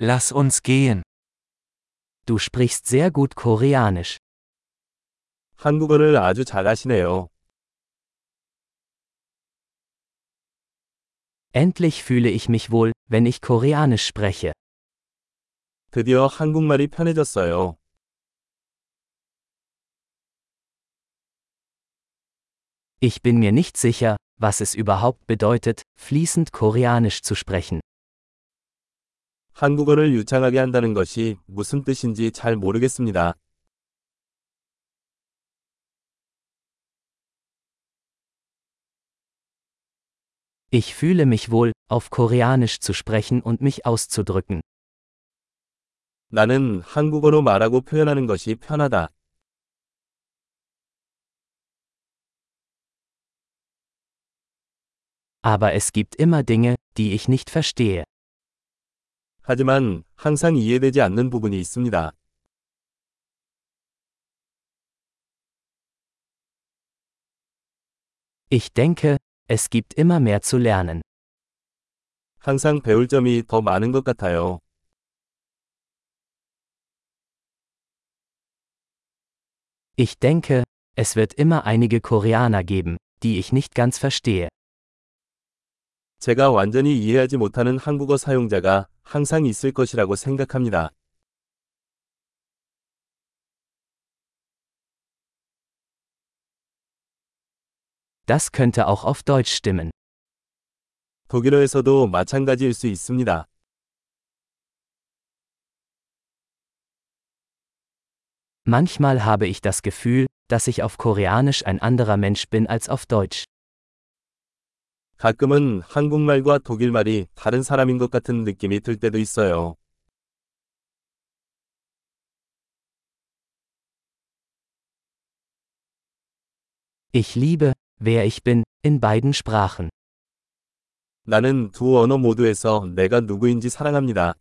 Lass uns gehen. Du sprichst sehr gut Koreanisch. 한국어를 아주 잘하시네요. Endlich fühle ich mich wohl, wenn ich Koreanisch spreche. 드디어 한국말이 편해졌어요. Ich bin mir nicht sicher, was es überhaupt bedeutet, fließend Koreanisch zu sprechen. 한국어를 유창하게 한다는 것이 무슨 뜻인지 잘 모르겠습니다. Ich fühle mich wohl, auf Koreanisch zu sprechen und mich auszudrücken. 나는 한국어로 말하고 표현하는 것이 편하다. Aber es gibt immer Dinge, die ich nicht verstehe. 하지만 항상 이해되지 않는 부분이 있습니다. Ich denke, es gibt immer mehr zu lernen. 항상 배울 점이 더 많은 것 같아요. Ich denke, es wird immer einige Koreaner geben, die ich nicht ganz verstehe. 제가 완전히 이해하지 못하는 한국어 사용자가 항상 있을 것이라고 생각합니다. Das könnte auch auf Deutsch stimmen. 독일어에서도 마찬가지일 수 있습니다. Manchmal habe ich das Gefühl, dass ich auf Koreanisch ein anderer Mensch bin als auf Deutsch. 가끔은 한국말과 독일말이 다른 사람인 것 같은 느낌이 들 때도 있어요. Ich liebe, wer ich bin, in beiden Sprachen. 나는 두 언어 모두에서 내가 누구인지 사랑합니다.